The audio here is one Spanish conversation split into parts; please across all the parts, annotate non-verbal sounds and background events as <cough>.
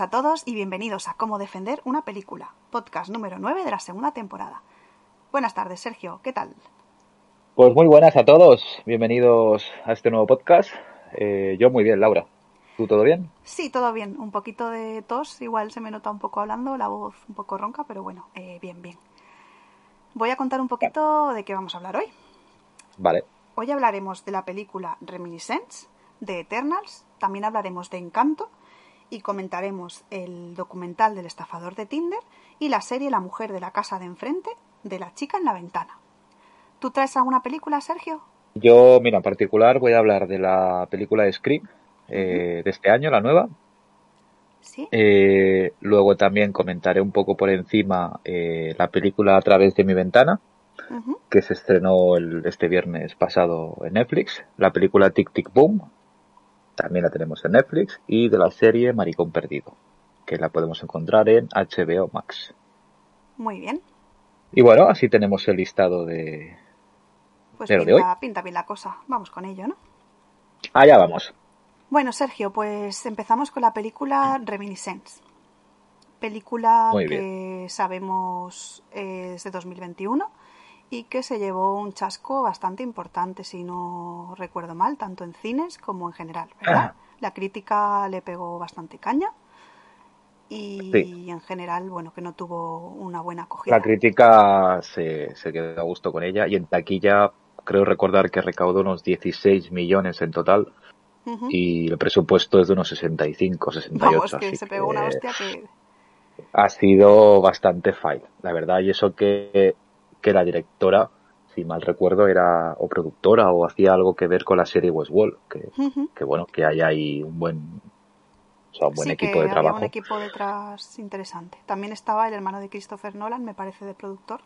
a todos y bienvenidos a Cómo defender una película, podcast número 9 de la segunda temporada. Buenas tardes, Sergio, ¿qué tal? Pues muy buenas a todos, bienvenidos a este nuevo podcast. Eh, yo muy bien, Laura. ¿Tú todo bien? Sí, todo bien. Un poquito de tos, igual se me nota un poco hablando, la voz un poco ronca, pero bueno, eh, bien, bien. Voy a contar un poquito de qué vamos a hablar hoy. Vale. Hoy hablaremos de la película Reminiscence, de Eternals, también hablaremos de Encanto y comentaremos el documental del estafador de Tinder y la serie La mujer de la casa de enfrente de la chica en la ventana. ¿Tú traes alguna película, Sergio? Yo, mira, en particular voy a hablar de la película de Scream eh, de este año, la nueva. Sí. Eh, luego también comentaré un poco por encima eh, la película A través de mi ventana, que se estrenó el- este viernes pasado en Netflix. La película Tic Tic Boom, también la tenemos en Netflix. Y de la serie Maricón Perdido, que la podemos encontrar en HBO Max. Muy bien. Y bueno, así tenemos el listado de... Pues ¿De lo de hoy? pinta, pinta bien la cosa. Vamos con ello, ¿no? Allá vamos. Bueno, Sergio, pues empezamos con la película Reminiscence. Película que sabemos es de 2021 y que se llevó un chasco bastante importante, si no recuerdo mal, tanto en cines como en general, ¿verdad? La crítica le pegó bastante caña y Sí. en general, bueno, que no tuvo una buena acogida. La crítica se, se quedó a gusto con ella y en taquilla creo recordar que recaudó unos 16 millones en total y el presupuesto es de unos 65, 68. Vamos, que así se pegó una hostia que... Ha sido bastante fail, la verdad, y eso que, que la directora, si mal recuerdo, era o productora o hacía algo que ver con la serie Westworld, que, que bueno, que hay ahí un buen, o sea, un buen sí, equipo que de había trabajo. un equipo detrás interesante. También estaba el hermano de Christopher Nolan, me parece, de productor.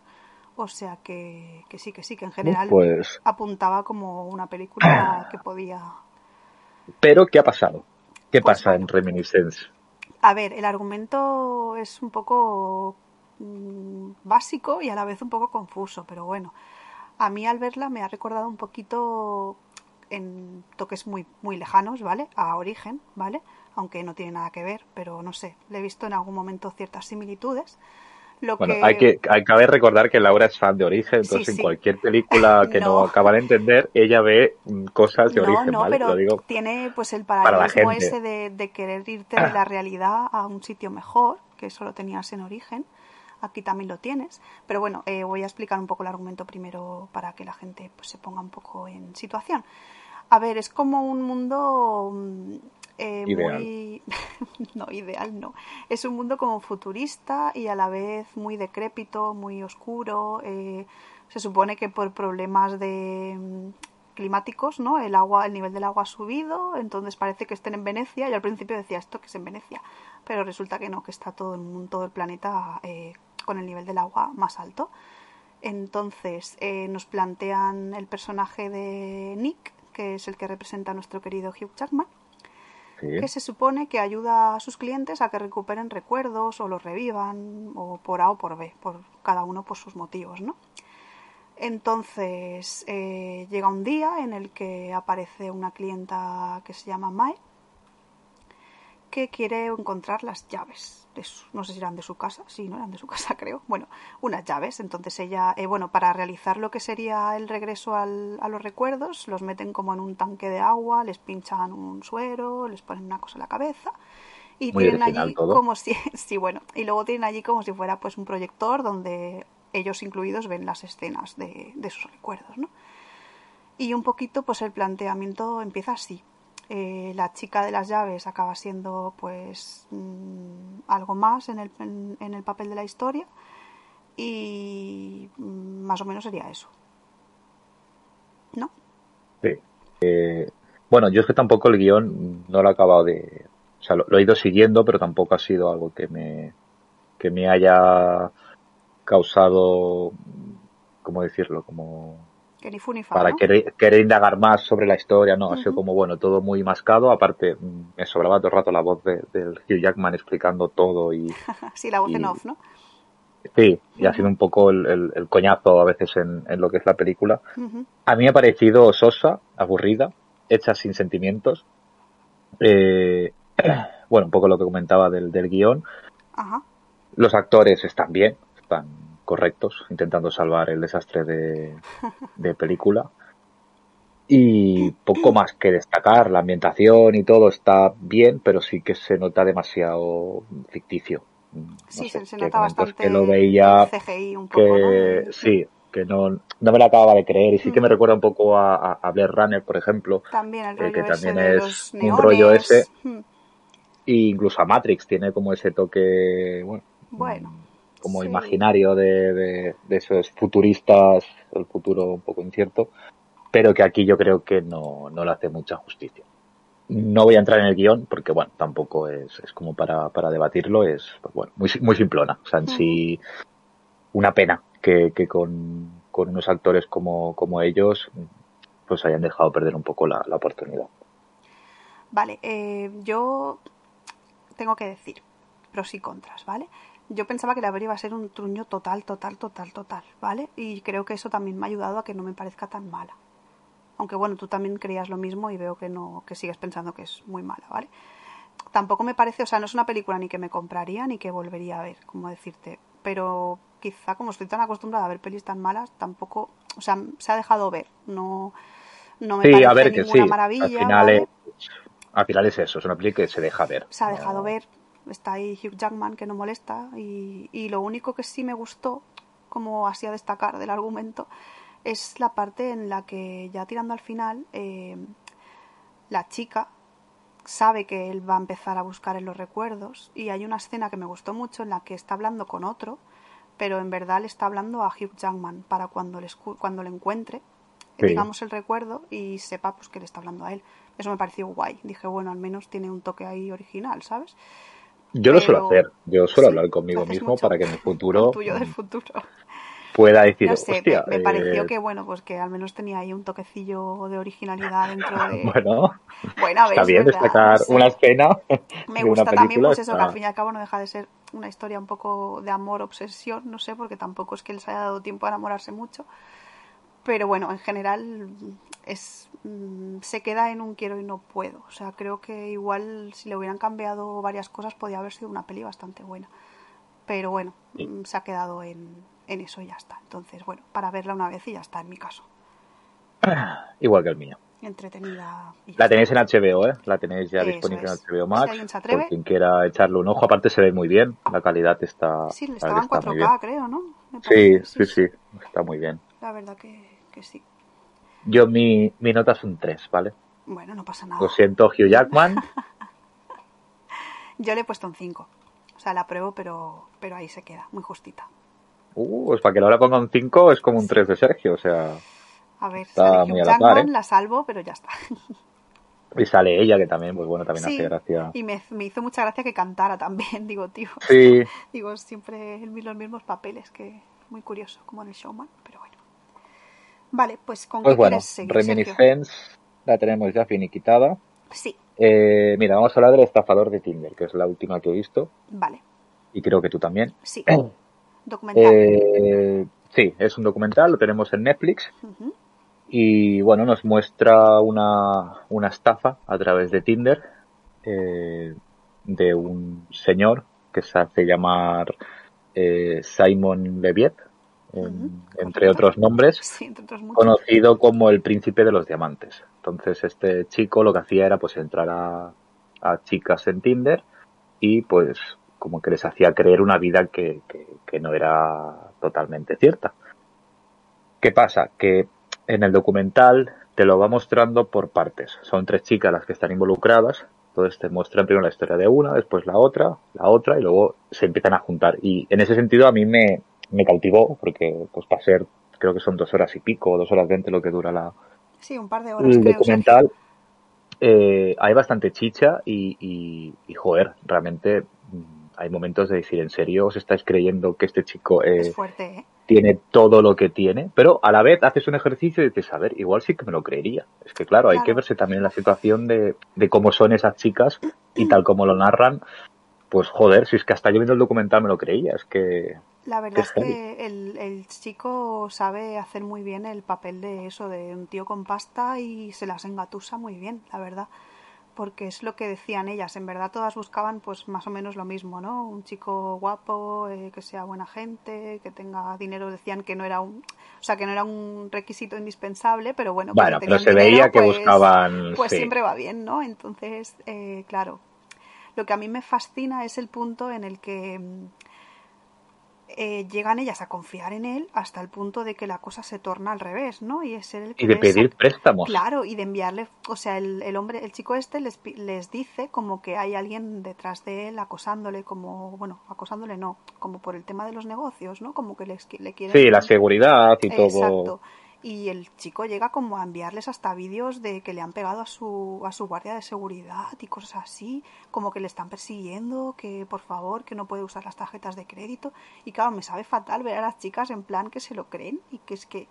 O sea que, que sí, que sí, que en general Pues, apuntaba como una película <clears throat> que podía... pero ¿qué ha pasado? ¿Qué Pues pasa en. Reminiscence? A ver, el argumento es un poco mm, básico y a la vez un poco confuso, pero bueno, a mí al verla me ha recordado un poquito en toques muy, muy lejanos, ¿vale? A Origen, ¿vale? Aunque no tiene nada que ver, pero no sé, le he visto en algún momento ciertas similitudes. Lo Bueno, que... hay que, hay cabe recordar que Laura es fan de Origen, entonces sí. en cualquier película <laughs> que no. No. acaba de entender, ella ve mm, cosas de No, Origen, no, ¿vale? pero Lo digo. tiene pues el paralelismo gente. ese de, de querer irte de la <clears throat> realidad a un sitio mejor, que eso lo tenías en origen. Aquí también lo tienes. Pero bueno, eh, voy a explicar un poco el argumento primero para que la gente pues, se ponga un poco en situación. A ver, es como un mundo mm, eh, Ideal. muy... <laughs> no, ideal no. Es un mundo como futurista y a la vez muy decrépito, muy oscuro. eh, se supone que por problemas de mm, climáticos, ¿no? El agua, el nivel del agua ha subido, entonces parece que estén en Venecia. Yo al principio decía esto que es en Venecia, pero resulta que no, que está todo el mundo, todo el planeta eh, con el nivel del agua más alto. Entonces eh, nos plantean el personaje de Nick, que es el que representa a nuestro querido Hugh Jackman, Sí. que se supone que ayuda a sus clientes a que recuperen recuerdos o los revivan, o por A o por B, por cada uno por sus motivos, ¿no? Entonces eh, llega un día en el que aparece una clienta que se llama Mai, que quiere encontrar las llaves. No sé si eran de su casa, sí, no eran de su <laughs> casa, creo. Bueno, unas llaves. Entonces ella, eh, bueno, para realizar lo que sería el regreso al- a los recuerdos, los meten como en un tanque de agua, les pinchan un suero, les ponen una cosa en la cabeza Y Muy tienen allí todo. como si, <laughs> sí, bueno, y luego tienen allí como si fuera pues un proyector donde ellos incluidos ven las escenas de, de sus recuerdos, ¿no? Y un poquito, pues el planteamiento empieza así. Eh, la chica de las llaves acaba siendo, pues, mm, algo más en el, en, en el papel de la historia. Y mm, más o menos sería eso. ¿No? Sí. Eh, bueno, yo es que tampoco el guion no lo he acabado de... O sea, lo, lo he ido siguiendo, pero tampoco ha sido algo que me, que me haya causado, ¿cómo decirlo? Como Que ni fu ni fa, para ¿no? querer, querer indagar más sobre la historia, ¿no? Ha sido como, bueno, todo muy mascado. Aparte, mm, me sobraba todo el rato la voz de, del Hugh Jackman explicando todo y, <laughs> sí, la voz en y- off, ¿no? sí, y ha sido un poco el, el- el coñazo a veces en, en lo que es la película. A mí me ha parecido sosa, aburrida, hecha sin sentimientos. Eh, <clears throat> bueno, un poco lo que comentaba del, del guion. Ajá. Los actores están bien, están correctos, intentando salvar el desastre de, <laughs> de película. Y poco más que destacar, la ambientación y todo está bien, pero sí que se nota demasiado ficticio. No Sí, sé, se, nota bastante que lo veía CGI un poco, que ¿no? sí, que no, no me la acababa de creer y sí que me Mm. recuerda un poco a, a, Blade Runner, por ejemplo, También el eh, que ese también de es los un rollo ese. Mm, e incluso a Matrix tiene como ese toque, bueno, Bueno, mm, como sí. imaginario de, de, de esos futuristas, el futuro un poco incierto, pero que aquí yo creo que no, no le hace mucha justicia. No voy a entrar en el guion porque, bueno, tampoco es, es como para, para debatirlo, es, bueno, muy, muy simplona. O sea, en sí, una pena que, que con, con unos actores como, como ellos, pues hayan dejado perder un poco la, la oportunidad. Vale, eh, yo tengo que decir pros y contras, ¿vale? Yo pensaba que la peli iba a ser un truño total, total, total, total, ¿vale? Y creo que eso también me ha ayudado a que no me parezca tan mala. Aunque bueno, tú también creías lo mismo y veo que no, que sigues pensando que es muy mala, ¿vale? Tampoco me parece, o sea, no es una película ni que me compraría ni que volvería a ver, como decirte. Pero quizá como estoy tan acostumbrada a ver pelis tan malas, tampoco, o sea, se ha dejado ver. No, no me Sí, parece a ver que ninguna sí. maravilla, al final ¿vale? es, al final es eso, es una peli que se deja ver. se ha No- dejado ver. Está ahí Hugh Jackman que no molesta. Y, y lo único que sí me gustó, como así a destacar del argumento, es la parte en la que ya tirando al final, eh, la chica sabe que él va a empezar a buscar en los recuerdos. Y hay una escena que me gustó mucho en la que está hablando con otro, pero en verdad le está hablando a Hugh Jackman para cuando le, cuando le encuentre, Sí. digamos, el recuerdo y sepa pues que le está hablando a él. Eso me pareció guay. Dije, bueno, al menos tiene un toque ahí original, ¿sabes? Yo lo suelo hacer, yo suelo Sí, hablar conmigo mismo mucho. para que en el futuro El tuyo del futuro. pueda decir, No sé, me- hostia, me, eh, pareció que, bueno, pues que al menos tenía ahí un toquecillo de originalidad dentro <laughs> de... bueno, Bueno, a ver, está es bien verdad, destacar no sé. una escena Me de gusta una también pues eso, que al fin y al cabo no deja de ser una historia un poco de amor, obsesión, no sé, porque tampoco es que les haya dado tiempo a enamorarse mucho. Pero bueno, en general es mm, se queda en un quiero y no puedo. O sea, creo que igual si le hubieran cambiado varias cosas podría haber sido una peli bastante buena. Pero bueno, Sí. mm, se ha quedado en, en eso y ya está. Entonces, bueno, para verla una vez y ya está, en mi caso. <clears throat> Igual que el mío. Entretenida. y La tenéis en HBO, ¿eh? La tenéis ya Eso disponible es. en HBO Si Max. se atreve. Por quien quiera echarle un ojo, aparte se ve muy bien. La calidad está, Sí, estaba en verdad está muy bien. 4K, creo, ¿no? Sí, sí, sí, está muy bien. La verdad que, que sí. Yo mi, mi nota es un 3, ¿vale? Bueno, no pasa nada. Lo siento, Hugh Jackman. <laughs> Yo le he puesto un 5. O sea, la apruebo, pero, pero ahí se queda, muy justita. Uh, pues para que ahora ponga un 5 es como un 3 de Sergio, o sea... A ver, Está sale muy Hugh a la par, Jackman, ¿eh? la salvo, pero ya está. Y sale ella, que también, pues bueno, también Sí, hace gracia. y me, me hizo mucha gracia que cantara también, <laughs> digo, tío. Sí, Digo, siempre los mismos papeles, que muy curioso, como en el showman, pero. Vale, pues ¿con pues qué bueno, quieres? Reminiscence la tenemos ya finiquitada. Sí, Eh, mira, vamos a hablar del estafador de Tinder, que es la última que he visto, vale, y creo que tú también. sí. <clears throat> Documental. Eh, sí, es un documental, lo tenemos en Netflix, y bueno, nos muestra una, una estafa a través de Tinder eh, de un señor que se hace llamar eh, Simon Leviet, en- entre otros nombres. Sí, entre otros muchos. conocido como el príncipe de los diamantes. Entonces este chico lo que hacía era pues entrar a, a chicas en Tinder y pues como que les hacía creer una vida que, que no era totalmente cierta. ¿Qué pasa? Que en el documental te lo va mostrando por partes. Son tres chicas las que están involucradas. Entonces te muestran primero la historia de una, después la otra, la otra y luego se empiezan a juntar. Y en ese sentido a mí me, me cautivó porque pues para ser, creo que son dos horas y pico, dos horas veinte lo que dura la, sí, un par de horas, el documental. Eh, hay bastante chicha y, y, y, joder, realmente mm, hay momentos de decir, ¿en serio os estáis creyendo que este chico eh, es fuerte, ¿eh? tiene todo lo que tiene, pero a la vez haces un ejercicio y dices, a ver, igual sí que me lo creería. Es que claro, hay que verse también la situación de, de cómo son esas chicas y tal como lo narran, pues joder, si es que hasta yo viendo el documental me lo creía, es que... La verdad es que el, el, chico sabe hacer muy bien el papel de eso, de un tío con pasta y se las engatusa muy bien, la verdad porque es lo que decían ellas. En verdad todas buscaban pues más o menos lo mismo, ¿no? Un chico guapo, eh, que sea buena gente, que tenga dinero. Decían que no era un, o sea, que no era un requisito indispensable, pero bueno. Bueno, pero se veía que pues, buscaban. Pues siempre va bien, ¿no? Entonces, eh, claro. Lo que a mí me fascina es el punto en el que eh, llegan ellas a confiar en él hasta el punto de que la cosa se torna al revés, ¿no? Y es el que y de pedir préstamos. Claro, y de enviarle, o sea, el, el, hombre, el chico este les, les dice como que hay alguien detrás de él acosándole, como, bueno, acosándole no, como por el tema de los negocios, ¿no? Como que les, le quiere... Sí, la seguridad y todo. Exacto y el chico llega como a enviarles hasta vídeos de que le han pegado a su, a su guardia de seguridad y cosas así, como que le están persiguiendo, que por favor, que no puede usar las tarjetas de crédito. Y claro, me sabe fatal ver a las chicas en plan que se lo creen y que es que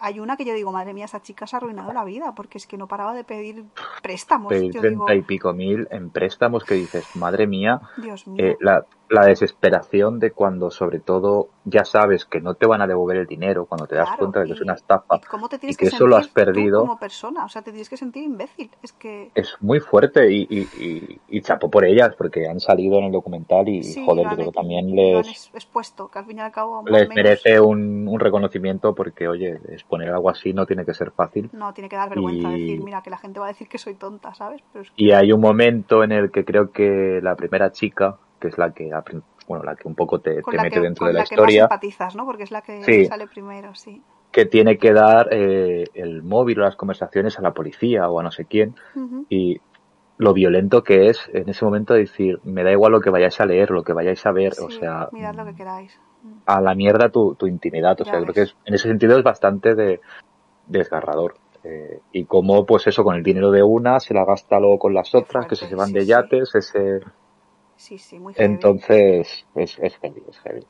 hay una que yo digo, madre mía, esa chica se ha arruinado la vida porque es que no paraba de pedir préstamos. Pedir treinta y pico mil en préstamos que dices, madre mía, Dios mío. Eh, la, la desesperación de cuando sobre todo ya sabes que no te van a devolver el dinero, cuando te das Claro, cuenta de que y- es una estafa ¿y cómo te y que que eso lo has tú perdido, como persona, o sea, te tienes que sentir imbécil. Es que es muy fuerte y, y, y, y chapo por ellas porque han salido en el documental y sí, joder, yo creo que también les, es- expuesto, que al fin y al cabo más les merece un, un reconocimiento porque oye, exponer algo así no tiene que ser fácil no tiene que dar vergüenza y, decir, mira, que la gente va a decir que soy tonta, ¿sabes? Pero es y que hay un momento en el que creo que la primera chica, que es la que bueno, la que un poco te, mete que, dentro de la la que más historia, empatizas, ¿no? Porque es la que sí, sale primero, sí. que tiene que dar eh, el móvil o las conversaciones a la policía o a no sé quién y lo violento que es en ese momento decir, me da igual lo que vayáis a leer, lo que vayáis a ver, o Sí, sea, mirad lo que queráis. Mm, a la mierda tu, tu intimidad, o Ya sea, creo que es, en ese sentido es bastante de, desgarrador. Eh, y como, pues eso, con el dinero de una se la gasta luego con las otras, que se fuerte, van sí, de sí. yates, ese... Sí, sí, muy heavy. Entonces, es, es heavy, es heavy.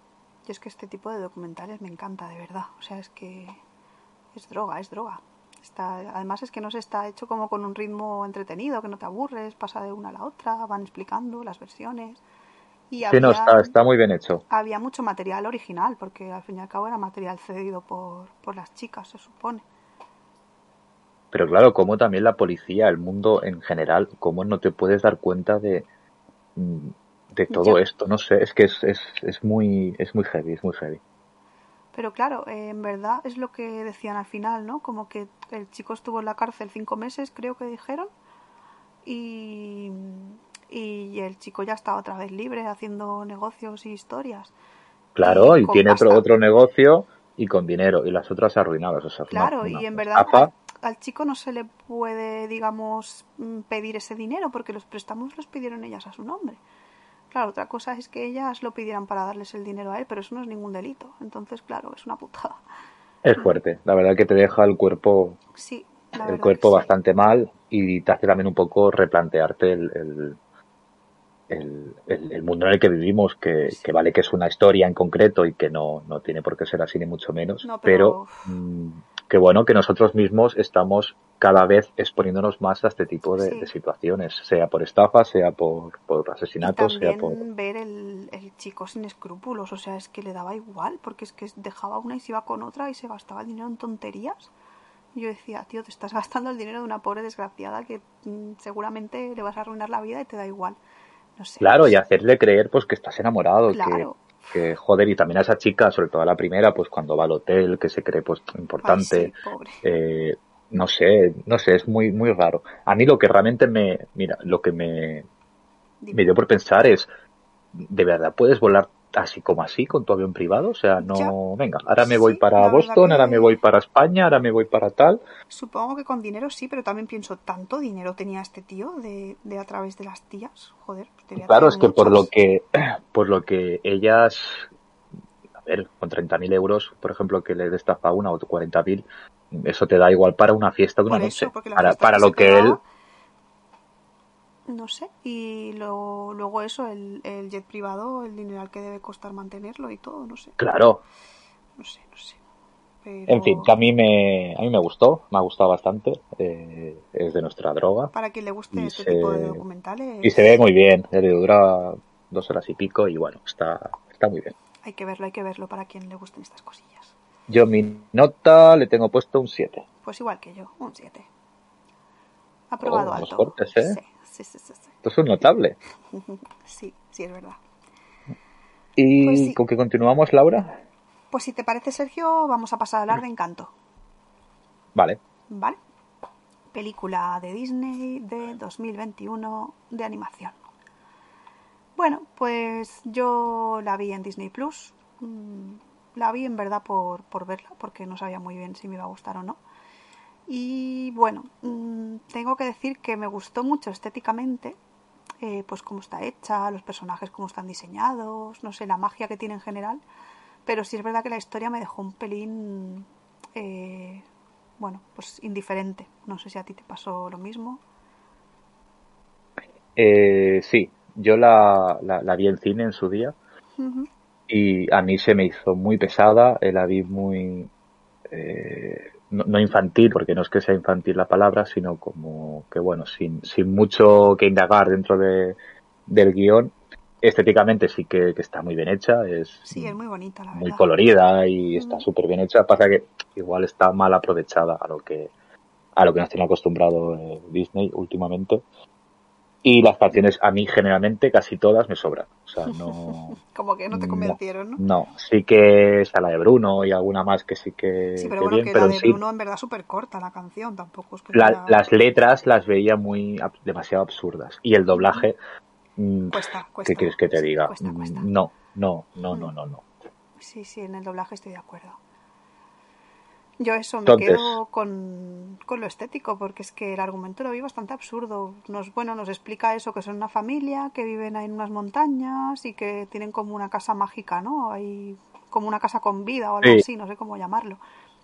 Yo es que este tipo de documentales me encanta, de verdad. O sea, es que es droga, es droga. Está, además es que no se está hecho como con un ritmo entretenido, que no te aburres, pasa de una a la otra, van explicando las versiones. Y Sí, no, había, está, está muy bien hecho. había mucho material original, porque al fin y al cabo era material cedido por, por las chicas, se supone. Pero claro, como también la policía, el mundo en general, cómo no te puedes dar cuenta de, de todo esto, no sé, es que es, es, es muy, es muy heavy, es muy heavy. Pero claro, eh, en verdad es lo que decían al final, ¿no? Como que el chico estuvo en la cárcel cinco meses, creo que dijeron, y, y el chico ya está otra vez libre haciendo negocios y historias. Claro, Y tiene otro, pasta. otro negocio y con dinero, y las otras arruinadas, o sea, una- Claro, una y en verdad. Al, chico no se le puede, digamos, mm, pedir ese dinero porque los préstamos los pidieron ellas a su nombre. Claro, otra cosa es que ellas lo pidieran para darles el dinero a él, pero eso no es ningún delito. Entonces, claro, es una putada. Es fuerte, la verdad que te deja el cuerpo, Sí, la el cuerpo sí. bastante mal y te hace también un poco replantearte el, el, el, el- el mundo en el que vivimos, que, Sí. que vale que es una historia en concreto y que no, no tiene por qué ser así ni mucho menos, No, pero, pero- que bueno que nosotros mismos estamos cada vez exponiéndonos más a este tipo de, Sí. de situaciones, sea por estafa, sea por, por Y asesinatos, sea por... ver el, el chico sin escrúpulos, o sea, es que le daba igual, porque es que dejaba una y se iba con otra y se gastaba el dinero en tonterías. Y yo decía, tío, te estás gastando el dinero de una pobre desgraciada que mm, seguramente le vas a arruinar la vida y te da igual. No sé. Claro, y hacerle creer pues que estás enamorado, Claro. que, que joder, y también a esa chica, sobre todo a la primera, pues cuando va al hotel, que se cree pues importante, Ay, sí, pobre. eh, no sé, no sé, es muy, muy raro. A mí lo que realmente me, mira, lo que me, me dio por pensar es, ¿de verdad puedes volar así como así con tu avión privado? O sea, no, venga, ahora me voy para Boston, ahora me voy para España, ahora me voy para tal. Supongo que con dinero sí, pero también pienso, ¿tanto dinero tenía este tío de, de a través de las tías? Joder, pues Claro, es que por lo que, <clears throat> por lo que ellas, a ver, con 30.000 euros, por ejemplo, que le destapa una o 40.000, eso te da igual para una fiesta de una noche. para, para lo que él no sé. Y lo, luego eso, el, el jet privado, el dinero al que debe costar mantenerlo y todo, no sé. Claro. No sé, no sé. En fin, que a mí me, a mí me gustó, me ha gustado bastante. Eh, es de nuestra droga. Para quien le guste este tipo de documentales. Y se ve muy bien, dura dos horas y pico y bueno, está, está muy bien. Hay que verlo, hay que verlo para quien le gusten estas cosillas. Yo mi nota le tengo puesto un 7. Pues igual que yo, un 7. Aprobado oh, alto. ¿eh? Sí sí, sí, Esto es notable. <laughs> sí, sí, es verdad. ¿Y pues con qué continuamos, Laura? Pues si te parece, Sergio, vamos a pasar a hablar de Encanto. Vale. Vale. Película de Disney de 2021 de animación. Bueno, pues yo la vi en Disney Plus. Mm, la vi en verdad por, por verla, porque no sabía muy bien si me iba a gustar o no. Y bueno, mm, tengo que decir que me gustó mucho estéticamente, eh, pues cómo está hecha, los personajes cómo están diseñados, no sé, la magia que tiene en general. Pero sí es verdad que la historia me dejó un pelín, eh, bueno, pues indiferente. No sé si a ti te pasó lo mismo. Eh, sí, yo la, la, vi en cine en su día y a mí se me hizo muy pesada, la vi muy no, infantil, porque no es que sea infantil la palabra, sino como que, bueno, sin, sin mucho que indagar dentro de, del guion, estéticamente sí que, está muy bien hecha, es, sí, es muy bonita, la muy colorida y está súper bien hecha, pasa que igual está mal aprovechada a lo que a lo que nos tiene acostumbrado eh, Disney últimamente y las canciones a mí generalmente casi todas me sobran. O sea, no... <laughs> Como que no te convencieron, ¿no? No, sí que está la de Bruno y alguna más que sí que... Sí, pero bueno, que la de Bruno en verdad súper corta la canción, tampoco es que... Las letras las veía muy demasiado absurdas y el doblaje... Mm, cuesta, cuesta. ¿Qué quieres que te diga? Mm, no, no, no, no, no, no. Sí, sí, en el doblaje estoy de acuerdo. Yo eso me quedo con, lo estético, porque es que el argumento lo vi bastante absurdo. Nos, bueno, nos explica eso, que son una familia, que viven ahí en unas montañas y que tienen como una casa mágica, ¿no? Hay como una casa con vida o algo así, no sé cómo llamarlo.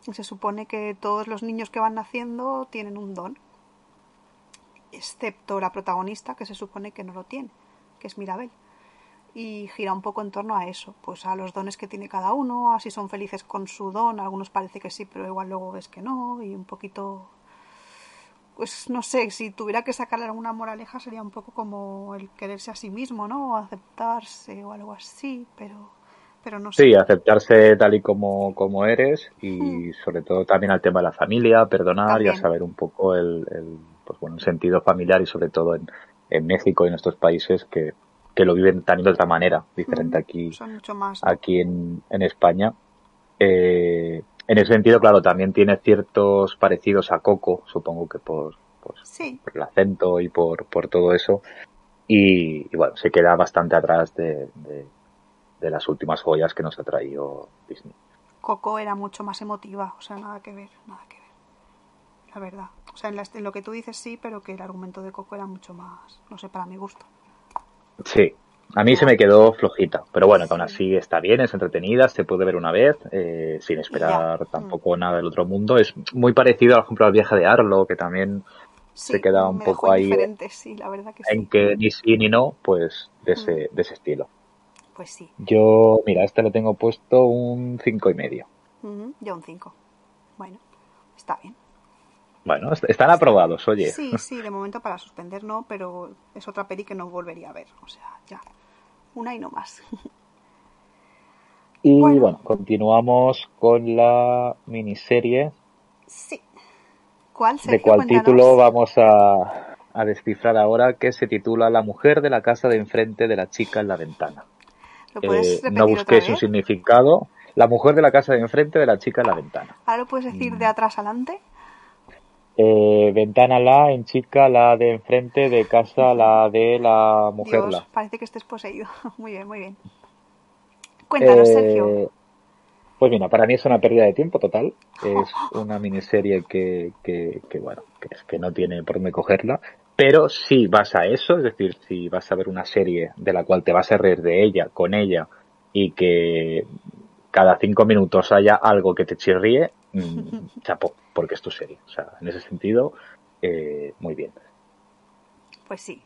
Y se supone que todos los niños que van naciendo tienen un don, excepto la protagonista, que se supone que no lo tiene, que es Mirabel y gira un poco en torno a eso, pues a los dones que tiene cada uno, así son felices con su don, algunos parece que sí, pero igual luego ves que no, y un poquito, pues no sé, si tuviera que sacarle alguna moraleja sería un poco como el quererse a sí mismo, ¿no? O aceptarse o algo así, pero, pero no sé. Sí, aceptarse tal y como, como eres y hmm. sobre todo también al tema de la familia, perdonar y a saber un poco el, el, pues bueno, el sentido familiar y sobre todo en, en México y en estos países que que lo viven también de otra manera, diferente aquí, aquí en, en España. Eh, en ese sentido, claro, también tiene ciertos parecidos a Coco, supongo que por, por, el acento y por, por todo eso. Y, bueno, se queda bastante atrás de, de, las últimas joyas que nos ha traído Disney. Coco era mucho más emotiva, o sea, nada que ver, nada que ver. La verdad. O sea, en, en lo que tú dices sí, pero que el argumento de Coco era mucho más, no sé, para mi gusto. Sí, a mí se me quedó flojita, pero bueno, que aún así está bien, es entretenida, se puede ver una vez, eh, sin esperar tampoco nada del otro mundo. Es muy parecido, por ejemplo, al viaje de Arlo, que también se queda un poco ahí en que ni sí ni no, pues de ese, de ese estilo. Pues sí. Yo, mira, este le tengo puesto un cinco y medio. Yo un 5. Bueno, está bien. Bueno, están aprobados, oye. Sí, sí, de momento para suspender no, pero es otra peli que no volvería a ver. O sea, ya. Una y no más. Y bueno, continuamos con la miniserie. Sí. ¿Cuál ¿De cuál título vamos a, a descifrar ahora? Que se titula La mujer de la casa de enfrente de la chica en la ventana. Eh, no busqué su significado. La mujer de la casa de enfrente de la chica en la ventana. ¿Ahora lo puedes decir de atrás adelante? Eh, ventana la, en chica, la de enfrente, de casa, la de la mujer Dios, la. parece que estés poseído. <laughs> Muy bien, muy bien. Cuéntanos, Eh, Sergio. Pues mira, para mí es una pérdida de tiempo total. Es <laughs> una miniserie que, que, que, bueno, que no tiene por dónde cogerla. Pero si vas a eso, es decir, si vas a ver una serie de la cual te vas a reír de ella, con ella, y que cada cinco minutos haya algo que te chirríe, mm, <laughs> chapo, porque es tu serie. O sea, en ese sentido, eh, muy bien. Pues sí,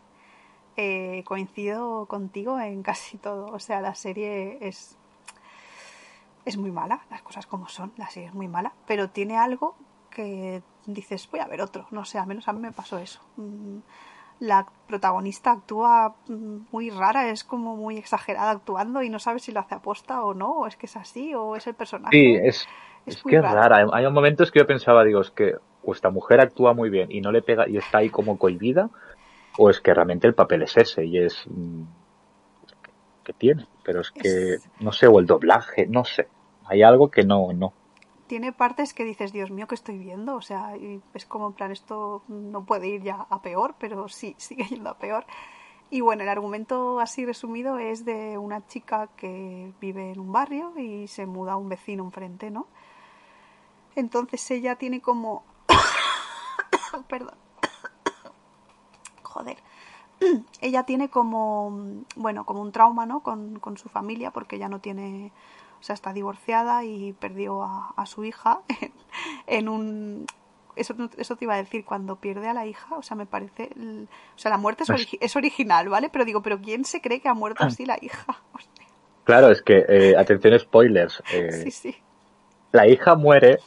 eh, coincido contigo en casi todo. O sea, la serie es, es muy mala, las cosas como son, la serie es muy mala, pero tiene algo que dices, voy a ver otro. No sé, al menos a mí me pasó eso. Mm, La protagonista actúa mm, muy rara, es como muy exagerada actuando y no sabes si lo hace aposta o no, o es que es así, o es el personaje. Sí, es, Es es muy que es rara. Hay- momentos que yo pensaba, digo, es que o esta mujer actúa muy bien y no le pega y está ahí como cohibida, o es que realmente el papel es ese y es mm, que tiene, pero es que Es- no sé, o el doblaje, no sé. Hay algo que no, no. tiene partes que dices, Dios mío, ¿qué estoy viendo? O sea, y es como en plan, esto no puede ir ya a peor, pero sí, <laughs> sigue yendo a peor. Y bueno, el argumento así resumido es de una chica que vive en un barrio y se muda a un vecino enfrente, ¿no? Entonces ella tiene como... <coughs> Perdón. <coughs> Joder. <coughs> Ella tiene como, bueno, como un trauma, ¿no? Con, con su familia porque ella no tiene, o sea, está divorciada y perdió a, a su hija en, <laughs> en un... Eso, eso te iba a decir, cuando pierde a la hija, o sea, me parece... el- o sea, la muerte es, origi- es original, ¿vale? Pero digo, ¿pero quién se cree que ha muerto así la hija? Hostia, <laughs> Claro, es que, eh, atención spoilers, eh, sí, sí. la hija muere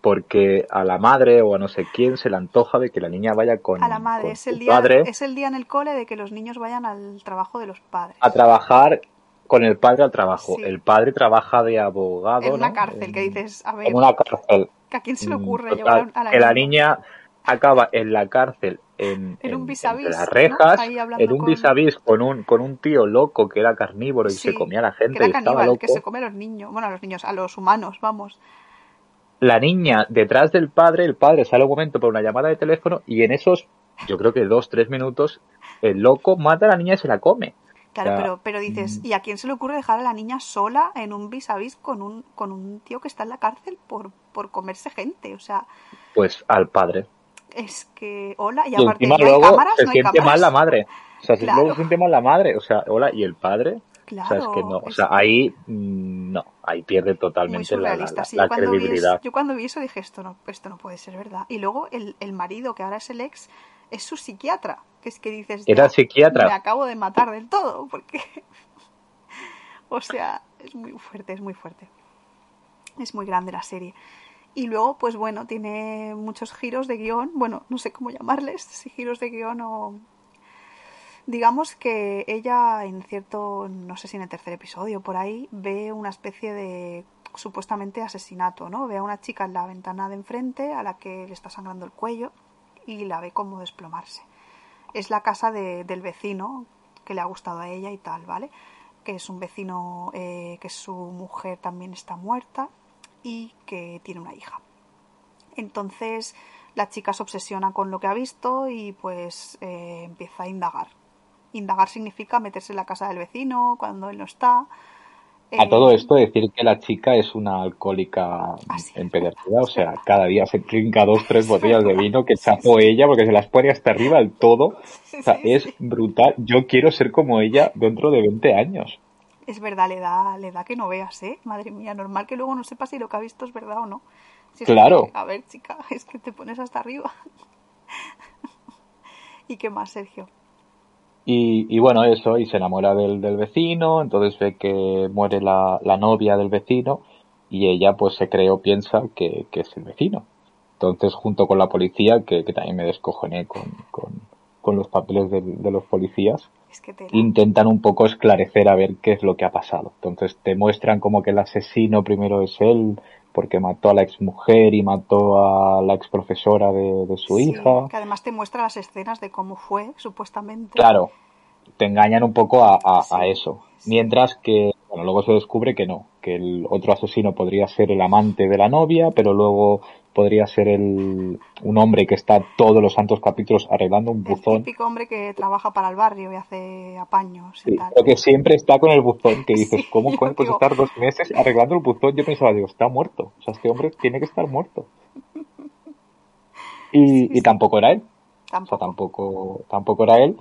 porque a la madre o a no sé quién se le antoja de que la niña vaya con, A la madre, es el, día, padre es el día en el cole de que los niños vayan al trabajo de los padres. a trabajar con el padre al trabajo. Sí. El padre trabaja de abogado. En una ¿no? cárcel, que dices, a ver, En una cárcel. ¿que ¿a quién se le Mm, ocurre total, llevar a la que la niña? niña acaba en la cárcel en, En un en- vis a vis, entre las rejas en un con- vis a vis con un con un tío loco que era carnívoro y se comía a la que gente era y estaba caníbal, loco que se come a los niños, bueno, a los niños, a los humanos, vamos. La niña detrás del padre el padre sale un momento por una llamada de teléfono y en esos yo creo que dos tres minutos el loco mata a la niña y se la come Claro, pero, pero dices, mm. ¿y a quién se le ocurre dejar a la niña sola en un vis a vis con un, con un tío que está en la cárcel por, por comerse gente? O sea, pues al padre es que, hola, y y aparte, encima ¿no hay luego cámaras? se ¿No hay siente cámaras? mal la madre o sea se- Claro. luego se siente mal la madre o sea hola y el padre Claro, o sea, es que no, o sea, ahí mm, no, ahí pierde totalmente la, la- surrealista. la- Sí, la yo, cuando vi credibilidad. eso, yo cuando vi eso dije, esto no, esto no puede ser verdad. Y luego el, el marido, que ahora es el ex, es su psiquiatra. Que es que dices, Era "Ya, psiquiatra. Me acabo de matar del todo, <laughs> porque... o sea, es muy fuerte, es muy fuerte. Es muy grande la serie. Y luego, pues bueno, tiene muchos giros de guion. Bueno, no sé cómo llamarles, si giros de guion o... Digamos que ella en cierto, no sé si en el tercer episodio por ahí, ve una especie de supuestamente asesinato, ¿no? Ve a una chica en la ventana de enfrente a la que le está sangrando el cuello y la ve como desplomarse. Es la casa de- del vecino que le ha gustado a ella y tal, ¿vale? Que es un vecino eh, que su mujer también está muerta y que tiene una hija. Entonces la chica se obsesiona con lo que ha visto y pues eh, empieza a indagar. Indagar significa meterse en la casa del vecino cuando él no está. A Eh, todo esto decir que la chica es una alcohólica empedernida, o sea, cada día se trinca dos, tres botellas de vino que chapó ella porque se las pone hasta arriba del todo. sí, O sea, sí, es sí. brutal. Yo quiero ser como ella dentro de 20 años. Es verdad, le da, le da que no veas, ¿eh? Madre mía, normal que luego no sepas si lo que ha visto es verdad o no. Si Claro. que, a ver, chica, <laughs> es que te pones hasta arriba. <laughs> ¿Y qué más, Sergio? Y, y bueno, eso, y se enamora del, del vecino, entonces ve que muere la, la novia del vecino y ella pues se cree o piensa que, que es el vecino. Entonces, junto con la policía, que, que también me descojoné con, con, con los papeles del- de, los policías, Es que te intentan un poco esclarecer a ver qué es lo que ha pasado. Entonces te muestran como que el asesino primero es él, porque mató a la exmujer y mató a la exprofesora de, de su Sí, hija. Que además te muestra las escenas de cómo fue, supuestamente. Claro, te engañan un poco a, a- eso. sí. Mientras que, bueno, luego se descubre que no, que el otro asesino podría ser el amante de la novia, pero luego podría ser el, un hombre que está todos los santos capítulos arreglando un buzón. El típico hombre que trabaja para el barrio y hace apaños y tal. pero que siempre está con el buzón, que <laughs> dices, Sí, ¿cómo puedes digo- estar dos meses arreglando el buzón? Yo pensaba, digo, está muerto. O sea, este hombre tiene que estar muerto. <laughs> Y, Sí, y tampoco era él. O sea, Tampoco. tampoco, tampoco era él.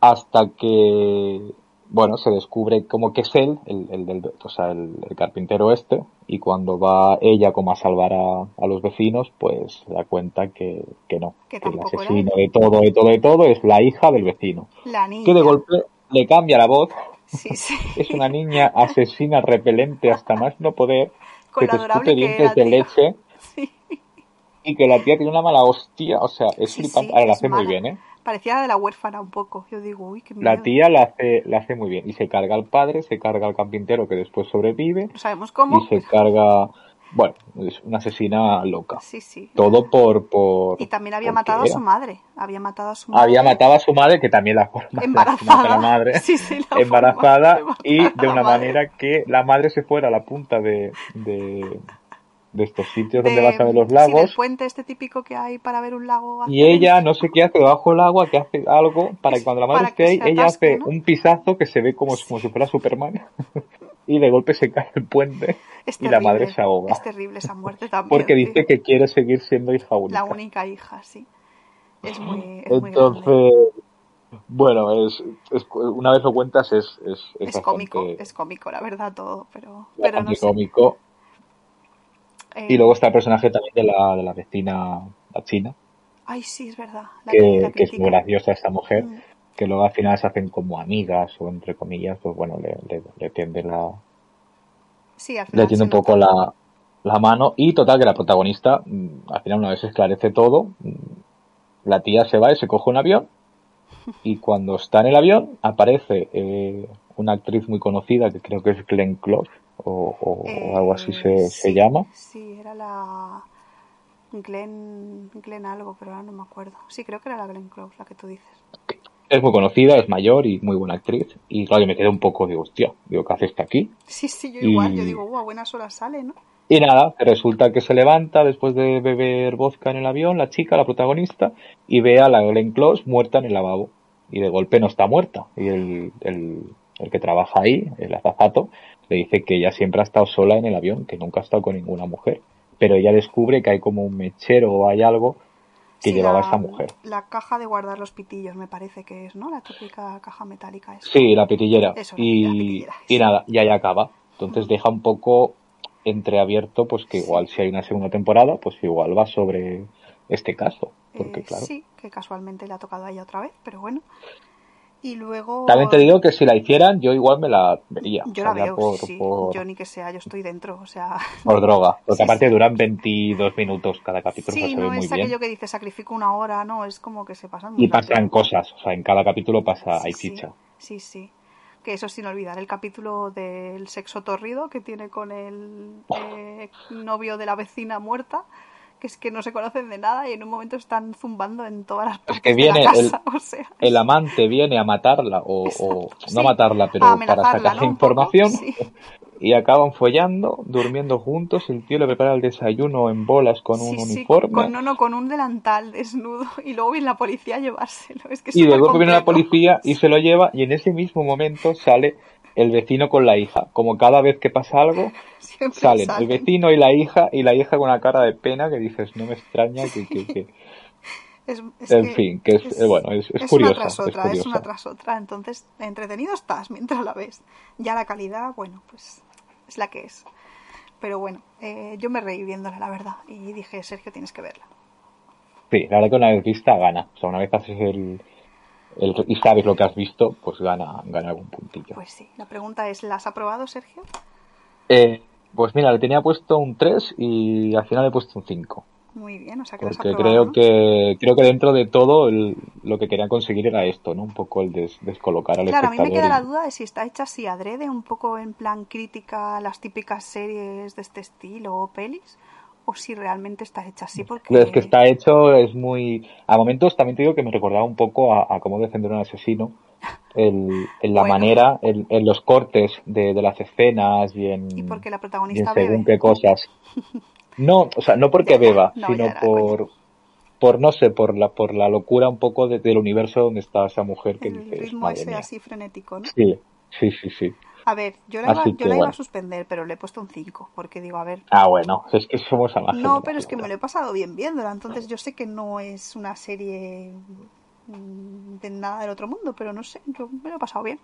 Hasta que, bueno, se descubre como que es él, el, el del, o sea, el, el carpintero este, y cuando va ella como a salvar a, a los vecinos, pues se da cuenta que, que no, Que que el asesino de todo, de todo, de todo es la hija del vecino. La niña. Que de golpe le cambia la voz, Sí, sí. <laughs> es una niña asesina repelente hasta más no poder, Con <laughs> que te escupe dientes de leche Sí, y que la tía tiene una mala hostia, o sea, es flipante. Ahora la es hace muy bien, ¿eh? Parecía de la huérfana un poco. Yo digo, uy, qué miedo. La tía la hace, la hace muy bien. Y se carga al padre, se carga al carpintero que después sobrevive. No sabemos cómo. Y se carga. Bueno, es una asesina loca. Sí, sí. Todo por. por Y también había matado a su madre. Había matado a su madre. Había matado a su madre, que también la <laughs> forma Embarazada. la madre. Sí, sí, la embarazada forma y de una manera que la madre se fuera a la punta de, de, de estos sitios De- donde vas a ver los Sí, del lagos. puente este típico que hay para ver un lago. Y ella no sé qué hace debajo del agua, que hace algo para que cuando la madre Para esté ahí, ella hace ¿no? un pisazo que se ve como, como si fuera Superman. <laughs> y de golpe se cae el puente Es y la madre se ahoga. Es terrible esa muerte también. Porque dice que quiere seguir siendo hija única. La única hija, sí. Es muy, es muy. Entonces, bueno, es, es- una vez lo cuentas es, es, es, Es cómico, es cómico, la verdad, todo. Pero, pero no sé. cómico. Eh, Y luego está el personaje también de la, de la vecina, la china, Ay, sí, es verdad. La que, que, la que es muy graciosa esta mujer, Mm. que luego al final se hacen como amigas o entre comillas, pues bueno, le, le, le tiende la, Sí, al final. le tiende un poco la, la mano y total que la protagonista mm, al final una vez se esclarece todo mm, la tía se va y se coge un avión y cuando está en el avión aparece eh, una actriz muy conocida que creo que es Glenn Close o, o- o algo así se, Eh, llama Sí, era la. Glenn, Glenn algo, pero ahora no me acuerdo. Sí, creo que era la Glenn Close, la que tú dices. es muy conocida es mayor y muy buena actriz y claro yo me quedé un poco digo hostia digo ¿qué hace esta aquí? Sí, sí, yo Y- igual. Yo digo, "Buah, a buenas horas sale, ¿no? Y nada, resulta que se levanta después de beber vodka en el avión, la chica, la protagonista, y ve a la Glenn Close muerta en el lavabo. Y de golpe no está muerta. Y el, el, el que trabaja ahí, el azafato, le dice que ella siempre ha estado sola en el avión, que nunca ha estado con ninguna mujer. Pero ella descubre que hay como un mechero o hay algo que Sí, llevaba la, esa mujer. La caja de guardar los pitillos, me parece que es, ¿no? La típica caja metálica esa. Sí, la pitillera. Eso, la y, pitillera, y nada, y ahí acaba. Entonces deja un poco entreabierto, pues que igual si hay una segunda temporada, pues igual va sobre este caso. Porque Eh, claro. Sí, que casualmente le ha tocado a ella otra vez, pero bueno. Y luego... También te digo que si la hicieran, yo igual me la vería. Yo o sea, la veo, por, sí. por, Yo ni que sea, yo estoy dentro, o sea... <laughs> por droga. Porque Sí, aparte sí. duran 22 minutos cada capítulo, o sea, Sí, se ve no muy es bien. aquello que dice sacrifico una hora, no, es como que se pasan muy Y pasan rápido. cosas, o sea, en cada capítulo pasa, hay sí, ficha. Sí, sí. Que eso sin olvidar el capítulo del sexo torrido que tiene con el eh, novio de la vecina muerta, que es que no se conocen de nada y en un momento están zumbando en todas las partes que de la viene el- casa, <laughs> o sea, El amante viene a matarla, o, o Exacto, no a sí. matarla, pero para sacarle ¿no? Información. sí. Y acaban follando, durmiendo juntos. El tío le prepara el desayuno en bolas con un Sí, sí, uniforme. con, no, no, con un delantal desnudo y luego viene la policía a llevárselo. Es que es Y golpe viene la policía y se lo lleva y en ese mismo momento sale el vecino con la hija. Como cada vez que pasa algo, <laughs> Siempre salen el vecino y la hija y la hija con una cara de pena que dices, no me extraña que... que, que- <laughs> Es- es En que fin, que es- eh, bueno, es- es curiosa, Una tras otra, es, una tras otra. Entonces, entretenido estás mientras la ves. Ya la calidad, bueno, pues es la que es. Pero bueno, eh, yo me reí viéndola, la verdad. Y dije, Sergio, tienes que verla. Sí, la verdad que una vez vista gana. O sea, una vez haces el, el- y sabes lo que has visto, pues gana, gana algún puntillo. Pues sí, la pregunta es, ¿la has aprobado, Sergio? Eh, pues mira, le tenía puesto un 3 y al final le he puesto un 5. Muy bien, o sea que Porque creo ¿no? que creo que dentro de todo el- lo que querían conseguir era esto, ¿no? Un poco el des- descolocar al Claro, a mí me queda y- la duda de si está hecha así adrede, un poco en plan crítica a las típicas series de este estilo o pelis, o si realmente está hecha así porque... Es que está hecho, es muy... A momentos también te digo que me recordaba un poco a, a cómo defender a un asesino. el- en la <laughs> Bueno. manera, en, en los cortes de, de las escenas y en, Y porque la y en protagonista según bebe. qué cosas. No, o sea, no porque <laughs> beba, No, sino por, por no sé, por la, por la locura un poco de- del universo donde está esa mujer que El dices, ritmo ese así frenético, ¿no? Sí, sí, sí, sí. A ver, yo la, iba, yo la iba a suspender, pero le he puesto un 5, porque digo, a ver, Ah, bueno, <laughs> es que somos amas. no, pero es que me lo he pasado bien viéndola, entonces yo sé que no es una serie mm, de nada del otro mundo, pero no sé, yo me lo he pasado bien.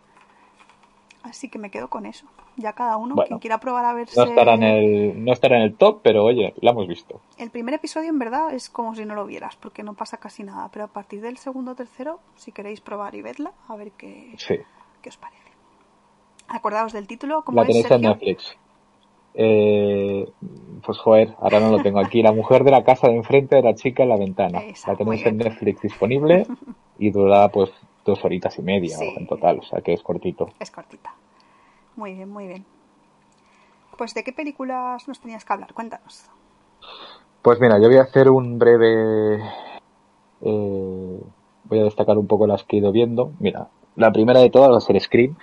Así que me quedo con eso. Ya cada uno, Bueno, quien quiera probar a verse... No estará en el, no estará en el top, pero oye, la hemos visto. El primer episodio en verdad es como si no lo vieras, porque no pasa casi nada, pero a partir del segundo o tercero, si queréis probar y vedla, a ver qué, Sí. qué os parece. Acordaos del título, como La tenéis en. Netflix. Eh, pues joder, ahora no lo tengo aquí. La mujer de la casa de enfrente de la chica en la ventana. Esa, la tenéis en. Netflix disponible y dura pues dos horitas y media Sí. en total, o sea que es cortito. Es cortita. Muy bien, muy bien. Pues de qué películas nos tenías que hablar, cuéntanos. Pues mira, yo voy a hacer un breve... eh, voy a destacar un poco las que he ido viendo. Mira, la primera de todas va a ser Scream,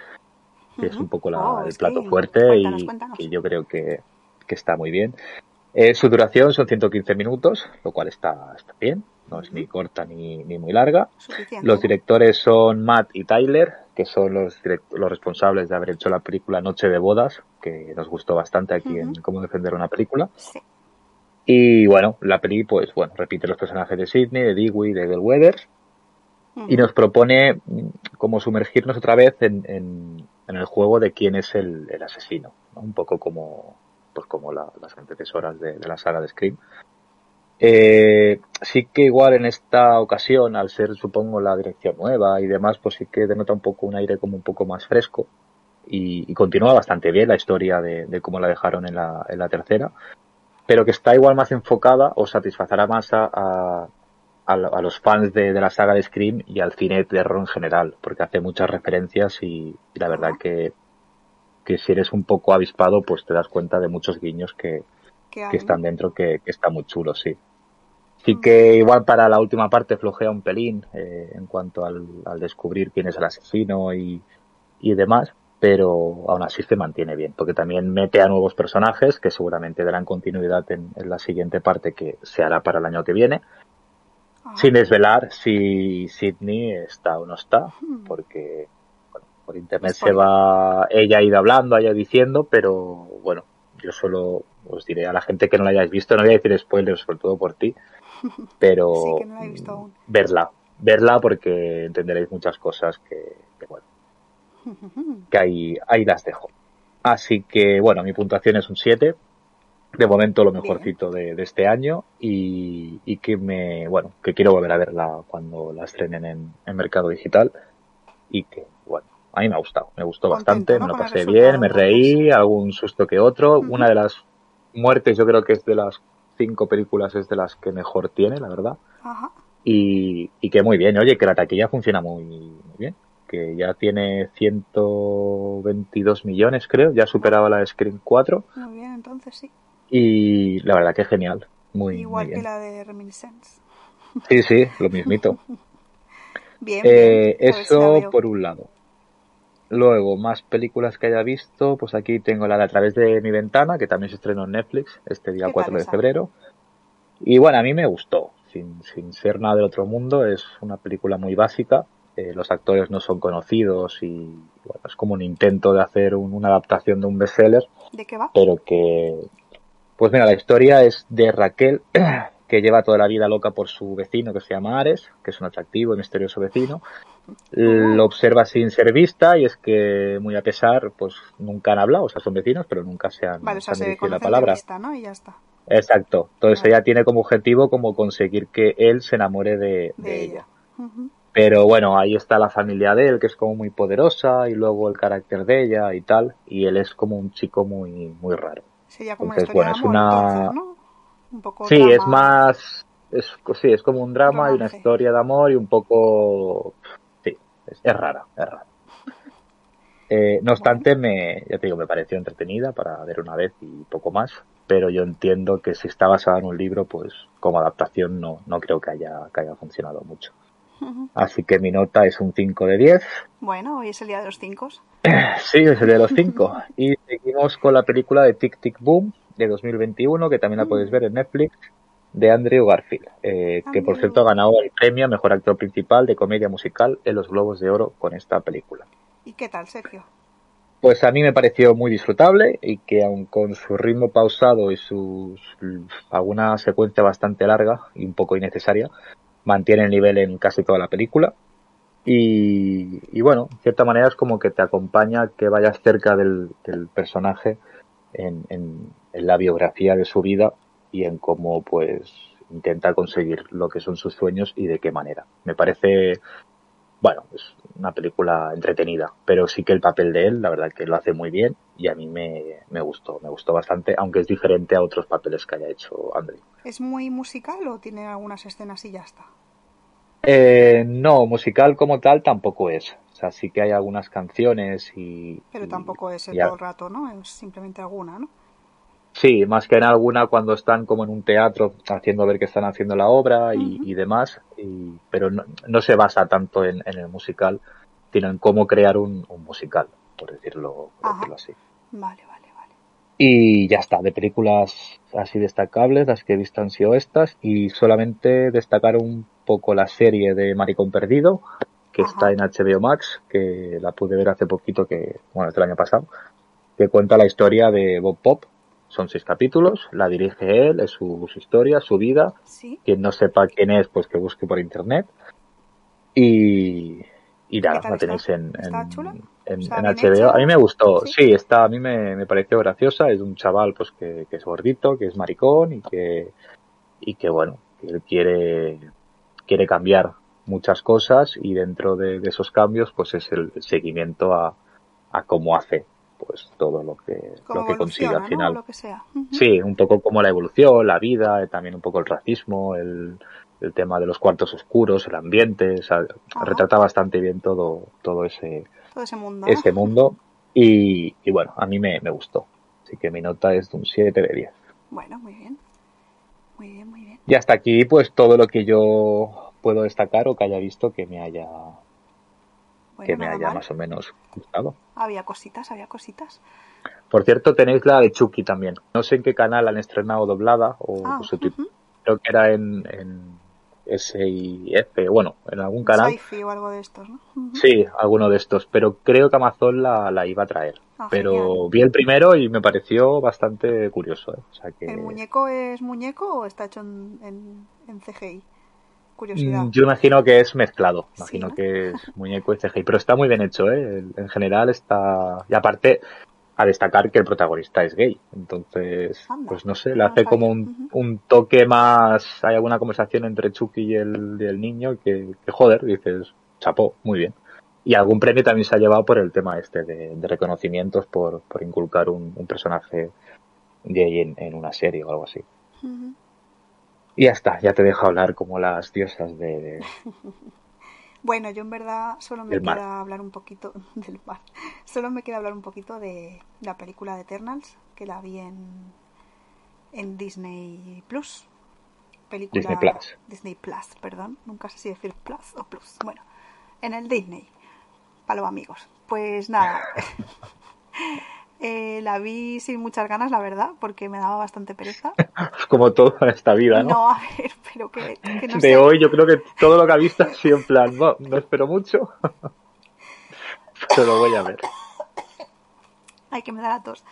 que es un poco la- Oh, el plato fuerte Cuéntanos, y cuéntanos. yo creo que, que está muy bien. Eh, su duración son 115 minutos, lo cual está, está bien, no es ni corta ni, ni muy larga. Suficiente. Los directores son Matt y Tyler, que son los, los responsables de haber hecho la película Noche de Bodas, que nos gustó bastante aquí en. Cómo defender una película. Sí. Y bueno, la peli, pues bueno, repite los personajes de Sidney, de Dewey, de Del Weathers, y nos propone mm, como sumergirnos otra vez en, en- en el juego de quién es el, el asesino, ¿no? un poco como pues como la- las antecesoras de, de la saga de Scream. Eh, sí que igual en esta ocasión, al ser supongo la dirección nueva y demás, pues sí que denota un poco un aire como un poco más fresco y, y continúa bastante bien la historia de, de cómo la dejaron en la, en la tercera, pero que está igual más enfocada o satisfacerá más a, a, a lo- a los fans de, de la saga de Scream y al cine de terror en general, porque hace muchas referencias y, y la verdad que, que si eres un poco avispado, pues te das cuenta de muchos guiños que, ¿Qué hay, que están dentro que, que está muy chulo, sí. Sí que igual para la última parte flojea un pelín eh, en cuanto al, al descubrir quién es el asesino y, y demás, pero aún así se mantiene bien, porque también mete a nuevos personajes que seguramente darán continuidad en, en la siguiente parte que se hará para el año que viene, sin desvelar si Sidney está o no está, Hmm. porque bueno, por internet se va, ella ha ido hablando, ha ido diciendo, pero bueno, yo solo os diré a la gente que no la hayáis visto, no voy a decir spoilers, sobre todo por ti, <laughs> pero Sí, que no la he visto aún. verla, verla porque entenderéis muchas cosas que, que, bueno, <laughs> que ahí, ahí las dejo. Así que bueno, mi puntuación es un 7, de momento lo mejorcito de, de este año y, y que me, bueno, que quiero volver a verla cuando la estrenen en, en mercado digital y que, bueno, a mí me ha gustado, me gustó Contento, bastante, ¿no? me lo pasé bien, me reí, algún susto que otro. Una de las muertes yo creo que es de las cinco películas es de las que mejor tiene, la verdad. Ajá. Y, y que muy bien, oye, que la taquilla funciona muy, muy bien, que ya tiene 122 millones creo, ya superaba la de Scream 4 Muy bien, entonces sí. Y la verdad que genial, muy, Igual muy que la de Reminiscence. Sí, sí, lo mismito. <laughs> Bien, Eh, bien. Eso por un lado. Luego, más películas que haya visto, pues aquí tengo la de A través de mi ventana, que también se estrenó en Netflix este día ¿Qué tal 4 de febrero. Y bueno, a mí me gustó, sin, sin ser nada del otro mundo, es una película muy básica, eh, los actores no son conocidos y bueno, es como un intento de hacer un- una adaptación de un bestseller, ¿De qué va? pero que, pues mira, la historia es de Raquel, <clears throat> que lleva toda la vida loca por su vecino que se llama Ares, que es un atractivo y misterioso vecino. Lo observa sin ser vista y es que, muy a pesar, pues nunca han hablado, o sea, son vecinos, pero nunca se han, Vale, o sea, se han se dirigido la palabra. vista, ¿no? Y ya está. Exacto. Entonces Vale. ella tiene como objetivo como conseguir que él se enamore de, De, de ella. Pero bueno, ahí está la familia de él, que es como muy poderosa, y luego el carácter de ella y tal, y él es como un chico muy, muy raro. Sería como Entonces, una historia bueno, de es amor, una- entonces, ¿no? Un poco Sí, drama. es más, es, sí, es como un drama y una historia de amor y un poco, sí, es, es rara, es rara. <laughs> Eh, no obstante, me, ya te digo, me pareció entretenida para ver una vez y poco más, pero yo entiendo que si está basada en un libro, pues como adaptación no, no creo que haya, que haya funcionado mucho. Así que mi nota es un 5 de 10. Bueno, hoy es el día de los cinco. <clears throat> Sí, es el de los 5. Y seguimos con la película de Tic Tic Boom, de 2021, que también la puedes ver en Netflix, de Andrew Garfield, eh, que por cierto ha ganado el premio a Mejor Actor Principal de Comedia Musical en los Globos de Oro con esta película. ¿Y qué tal, Sergio? Pues a mí me pareció muy disfrutable y que aun con su ritmo pausado y sus alguna secuencia bastante larga y un poco innecesaria, mantiene el nivel en casi toda la película. Y, y bueno, en cierta manera es como que te acompaña que vayas cerca del, del personaje en, en, en la biografía de su vida y en cómo pues intenta conseguir lo que son sus sueños y de qué manera. Me parece, bueno, es una película entretenida, pero sí que el papel de él, la verdad que lo hace muy bien y a mí me, me gustó, me gustó bastante, aunque es diferente a otros papeles que haya hecho Andrew. ¿Es muy musical o tiene algunas escenas y ya está? Eh, no, musical como tal tampoco es. O sea, sí que hay algunas canciones y... Pero tampoco es y todo el rato, ¿no? Es simplemente alguna, ¿no? Sí, más que en alguna cuando están como en un teatro haciendo ver que están haciendo la obra y, demás, y, pero no, no se basa tanto en, en el musical, sino en cómo crear un, un musical, por decirlo, por decirlo así. Vale, vale, vale. Y ya está, de películas así destacables, las que he visto han sido estas, y solamente destacar un poco la serie de Maricón Perdido, que Ajá. está en HBO Max, que la pude ver hace poquito, que, bueno, es del año pasado, que cuenta la historia de Bob Pop. Son seis capítulos, la dirige él, es su, su historia, su vida. Sí. Quien no sepa quién es, pues que busque por internet. Y, y nada, ¿Qué tal la tenéis en, ¿Está en, en- O sea, en bien HBO. A mí me gustó, ¿Sí? sí, está, a mí me, me pareció graciosa. Es un chaval pues que, que es gordito, que es maricón y que, y que bueno, que él quiere, quiere cambiar muchas cosas y dentro de, de esos cambios pues es el seguimiento a, a cómo hace pues todo lo que, Como lo que consigue evoluciona, al ¿no? final. Lo que sea. Ujú. Sí, un poco como la evolución, la vida, también un poco el racismo, el, el tema de los cuartos oscuros, el ambiente, o sea, retrata bastante bien todo, todo ese, Todo ese mundo. ese mundo y, y bueno, a mí me, me gustó. Así que mi nota es de un 7 de 10. Bueno, muy bien. Muy bien, muy bien. Y hasta aquí pues todo lo que yo puedo destacar o que haya visto que me haya, Bueno, que me haya mal. más o menos gustado. Había cositas, había cositas. Por cierto, tenéis la de Chucky también. No sé en qué canal han estrenado doblada o Ah, ujú. creo que era en, en SIF, bueno, en algún canal. Sci-fi o algo de estos, ¿no? Sí, alguno de estos, pero creo que Amazon la, la iba a traer. Ah, pero genial. vi el primero y me pareció bastante curioso. ¿eh? O sea que, ¿El muñeco es muñeco o está hecho en, en, en CGI? Curiosidad. Mm, Yo imagino que es mezclado, imagino ¿no? que es muñeco y CGI, pero está muy bien hecho, ¿eh? En general está... Y aparte, a destacar que el protagonista es gay, entonces, Anda, pues no sé, le hace como un, un toque más... Hay alguna conversación entre Chucky y el, y el niño que, que, joder, dices, chapó, muy bien. Y algún premio también se ha llevado por el tema este de, de reconocimientos por, por inculcar un, un personaje gay en, en una serie o algo así. Y ya está, ya te dejo hablar como las diosas de, <laughs> Bueno, yo en verdad solo me mar. queda hablar un poquito <laughs> del mar. Solo me queda hablar un poquito de la película de Eternals, que la vi en, en Disney Plus. Película Disney Plus. Disney Plus, perdón. Nunca sé si decir Plus o Plus. Bueno, en el Disney. Para los amigos. Pues nada. <laughs> Eh, la vi sin muchas ganas, la verdad, porque me daba bastante pereza. <laughs> como todo en esta vida, ¿no? No, a ver, pero que, que no de sé. hoy yo creo que todo lo que ha visto ha sido en plan, no, no espero mucho, <laughs> pero lo voy a ver. Ay, que me da la tos.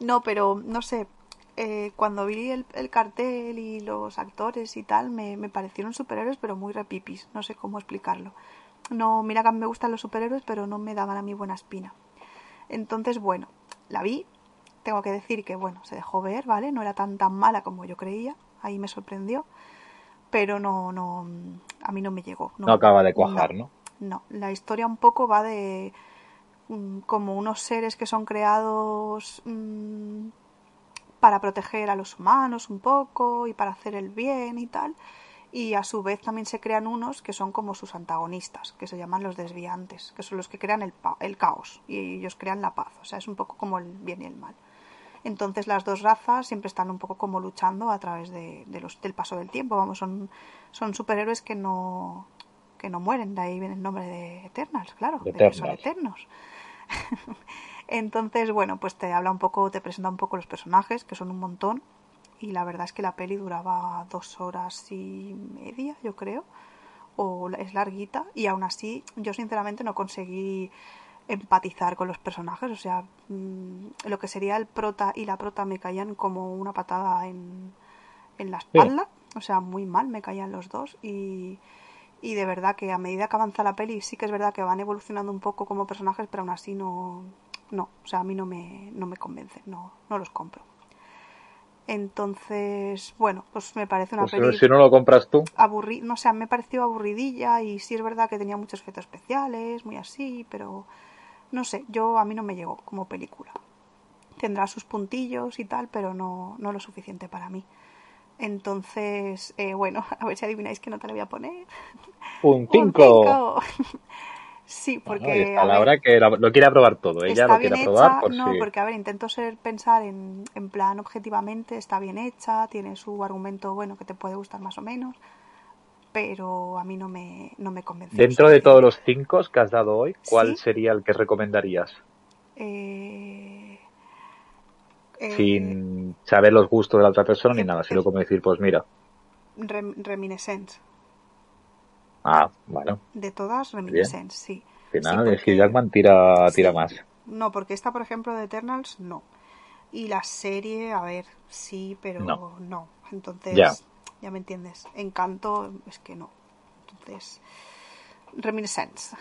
No, pero no sé. eh, cuando vi el, el cartel y los actores y tal, me, me parecieron superhéroes, pero muy repipis. No sé cómo explicarlo. No, mira que me gustan los superhéroes, pero no me daban a mí buena espina. Entonces, bueno, la vi. Tengo que decir que, bueno, se dejó ver, ¿vale? No era tan tan mala como yo creía. Ahí me sorprendió. Pero no, no, a mí no me llegó. No acaba de cuajar, ¿no? No, la historia un poco va de mm, como unos seres que son creados mm, para proteger a los humanos un poco y para hacer el bien y tal. Y a su vez también se crean unos que son como sus antagonistas, que se llaman los desviantes, que son los que crean el, pa- el caos y ellos crean la paz. O sea, es un poco como el bien y el mal. Entonces las dos razas siempre están un poco como luchando a través de, de los, del paso del tiempo. Vamos, son, son superhéroes que no, que no mueren. De ahí viene el nombre de Eternals, claro, de que son Eternals. eternos. <laughs> Entonces, bueno, pues te habla un poco, te presenta un poco los personajes, que son un montón. Y la verdad es que la peli duraba dos horas y media, yo creo. O es larguita. Y aún así, yo sinceramente no conseguí empatizar con los personajes. O sea, mm, lo que sería el prota y la prota me caían como una patada en, en la espalda. O sea, muy mal me caían los dos. Y, y de verdad que a medida que avanza la peli, sí que es verdad que van evolucionando un poco como personajes, pero aún así no. No, o sea, a mí no me, no me convencen, no, no los compro. Entonces, bueno, pues me parece una Pues peli si no lo compras tú, aburri no sé, me pareció aburridilla y sí es verdad que tenía muchos efectos especiales, muy así, pero no sé, yo a mí no me llegó como película. Tendrá sus puntillos y tal, pero no, no lo suficiente para mí. Entonces, eh, bueno, <laughs> a ver si adivináis qué nota le voy a poner. un Un 5. Cinco. sí, porque Bueno, a la ver, hora que lo quiera probar todo. Ella está lo bien quiere hecha, probar por no, si. porque a ver, intento ser pensar en, en plan objetivamente, está bien hecha, tiene su argumento bueno que te puede gustar más o menos, pero a mí no me, no me convence. lo Dentro de todos los 5 que has dado hoy, ¿cuál Sí. sería el que recomendarías? Eh, eh, Sin saber los gustos de la otra persona ni nada, sino como decir, pues mira. Rem- Reminiscence. Ah, bueno, De todas, Reminiscence, sí. al final Sí, es que Jackman tira, tira sí. más. No, porque esta, por ejemplo, de Eternals, no. Y la serie, a ver, sí, pero No. no. Entonces, Ya. ya. me entiendes. Encanto, es que no. Entonces, Reminiscence.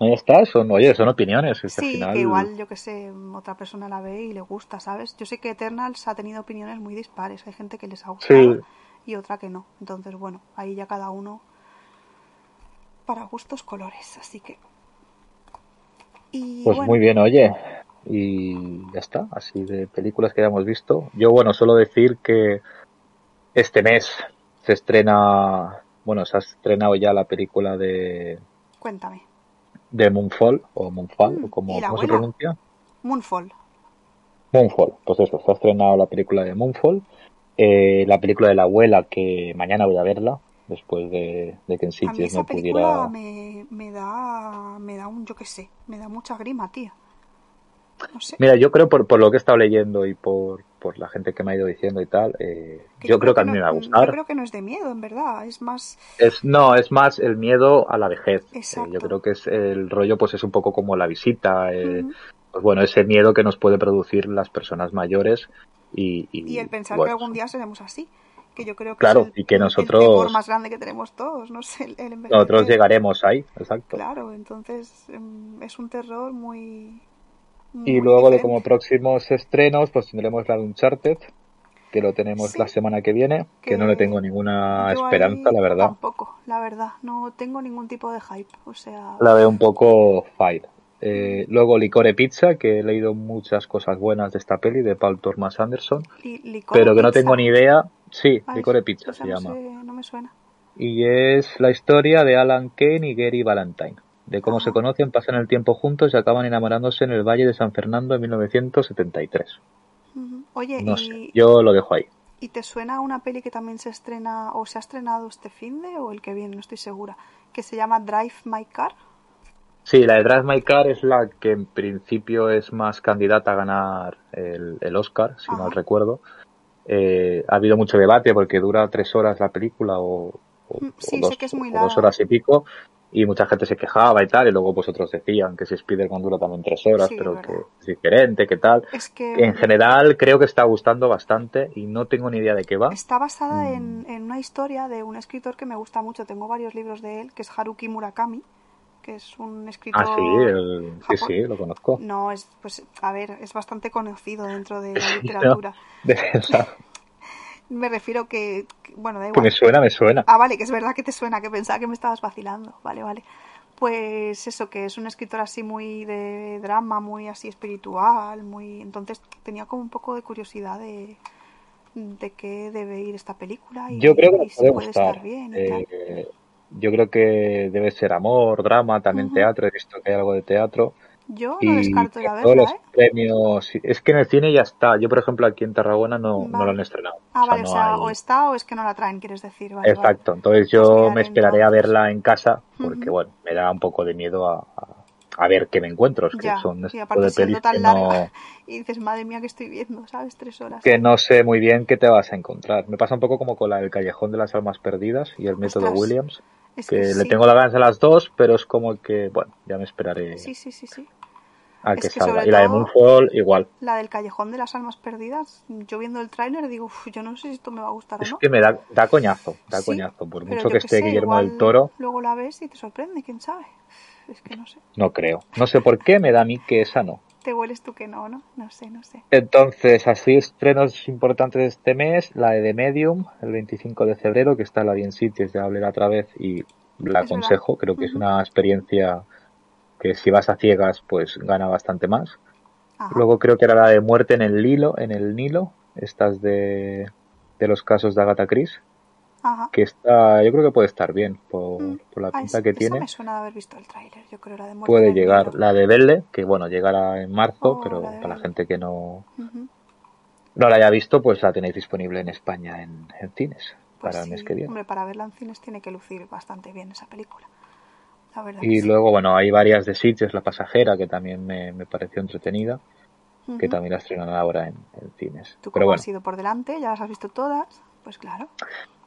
Ahí <laughs> está, son, oye, son opiniones. es que al Sí, final, que igual, yo que sé, otra persona la ve y le gusta, ¿sabes? Yo sé que Eternals ha tenido opiniones muy dispares. Hay gente que les ha gustado Sí. y otra que no. Entonces, bueno, ahí ya cada uno para gustos colores. Así que. Y Pues bueno, muy bien, oye. Y ya está, así de películas que ya hemos visto. Yo, bueno, solo decir que este mes se estrena, bueno, se ha estrenado ya la película de, cuéntame. de Moonfall, o Moonfall, Mm, o como, ¿y la ¿cómo se pronuncia? Moonfall. Moonfall, pues eso, se ha estrenado la película de Moonfall, eh, la película de la abuela que mañana voy a verla, después de, de que en Sitges no pudiera... me, me da me da un yo qué sé, me da mucha grima, tía. No sé. Mira, yo creo por, por lo que he estado leyendo y por, por la gente que me ha ido diciendo y tal, eh, yo, creo que a mí no- me va a Yo gustar. creo que no es de miedo, en verdad. Es más. Es, no, es más el miedo a la vejez. Eh, Exacto. yo creo que es el rollo, pues es un poco como la visita, eh, pues bueno, ese miedo que nos puede producir las personas mayores y, y, Y el pensar bueno, que algún día seremos así. Que yo creo que Claro, es el, y que el nosotros- temor más grande que tenemos todos, no sé, el, el envejecer. nosotros llegaremos ahí, exacto. Claro, entonces em, es un terror muy. Y muy luego de diferente. como próximos estrenos, pues tendremos la de Uncharted, que lo tenemos Sí. la semana que viene, que, Que no le tengo ninguna esperanza, la verdad. Tampoco, la verdad. No tengo ningún tipo de hype. O sea. La veo un poco fire. Eh, luego Licore Pizza, que he leído muchas cosas buenas de esta peli de Paul Thomas Anderson, li- pero que no tengo ni idea. Sí, Ah, esa- Pizza se no llama. sé, no me suena. Y es la historia de Alan Kane y Gary Valentine, de cómo Ajá. se conocen, pasan el tiempo juntos y acaban enamorándose en el Valle de San Fernando en 1973. Ujú. Oye, No y, sé, yo lo dejo ahí. ¿y te suena una peli que también se estrena o se ha estrenado este fin de o el que viene? No estoy segura. Que se llama Drive My Car. Sí, la de Drive My Car es la que en principio es más candidata a ganar el, el Oscar, si Ajá. mal recuerdo. Eh, ha habido mucho debate porque dura tres horas la película o, o- Mm, o sí, sé dos, que es muy o dos horas y pico y mucha gente se quejaba y tal y luego pues otros decían que si Spider-Man dura también tres horas Sí, pero que es diferente, que tal. Es que En general creo que está gustando bastante y no tengo ni idea de qué va. está basada Mm. en, en una historia de un escritor que me gusta mucho. Tengo varios libros de él, que es Haruki Murakami, que es un escritor. Ah, sí, el- sí, sí, lo conozco. No, es, pues, a ver, es bastante conocido dentro de <laughs> la no. literatura. <laughs> De verdad, <laughs> Me refiero que, que- bueno, da igual. me suena, me suena. Ah, vale, que es verdad que te suena, que pensaba que me estabas vacilando. Vale, vale. Pues eso, que es un escritor así muy de drama, muy así espiritual, muy... Entonces tenía como un poco de curiosidad de, de qué debe ir esta película y, Yo creo que y si puede estar bien y tal. Yo creo que debe ser amor, drama, también teatro. He visto que hay algo de teatro. Yo no Y descarto ir que a todos verla, los ¿eh? premios. Es que en el cine ya está. Yo, por ejemplo, aquí en Tarragona no, no lo han estrenado. Ah, O sea, vale, o sea, hay- o está o es que no la traen, quieres decir. Vale, vale. Exacto. Entonces Pues yo me esperaré a verla en casa porque, bueno, me da un poco de miedo a, a- ver qué me encuentro, es que Ya, son y aparte de siendo tan larga. no, <laughs> Y dices, madre mía, que estoy viendo, ¿sabes? Tres horas. que no sé muy bien qué te vas a encontrar. Me pasa un poco como con la del Callejón de las Almas Perdidas y el método. Williams, Es que le sí. tengo la ganas a las dos, pero es como que, bueno, ya me esperaré Sí, sí, sí, sí. a Es que salga. Y la de Moonfall igual. La del Callejón de las Almas Perdidas, yo viendo el tráiler digo, "Uf, yo no sé si esto me va a gustar Es o no. que me da, da coñazo, da Sí, coñazo. Por mucho que esté sé, Guillermo del Toro, Luego la ves y te sorprende, quién sabe. Es que no sé. no creo. No sé por qué me da a mí que esa no. Te hueles tú que no, ¿no? No sé, no sé. Entonces, así estrenos importantes de este mes, la de The Medium, el 25 de febrero, que está en la Bien Cities de hablar otra vez y la Es aconsejo, verdad. creo que es una experiencia que si vas a ciegas, pues gana bastante más. Ajá. Luego creo que era la de Muerte en el Nilo, en el Nilo, estas de, de los casos de Agatha Christie, Ajá. que está, yo creo que puede estar bien por, Mm. por la pinta que esa tiene. me suena de haber visto el tráiler, yo creo, la de Puede el llegar la de Belle, que bueno, llegará en marzo, Oh, pero la para la gente que no, no la haya visto, pues la tenéis disponible en España en, en cines Pues para el sí, mes que viene. Hombre, para verla en cines tiene que lucir bastante bien esa película. La verdad que Y sí. luego, bueno, hay varias de Sitges, La Pasajera, que también me, me pareció entretenida, que también la estrenan ahora en, en cines. Tú Pero bueno, has ido por delante, ya las has visto todas, pues claro.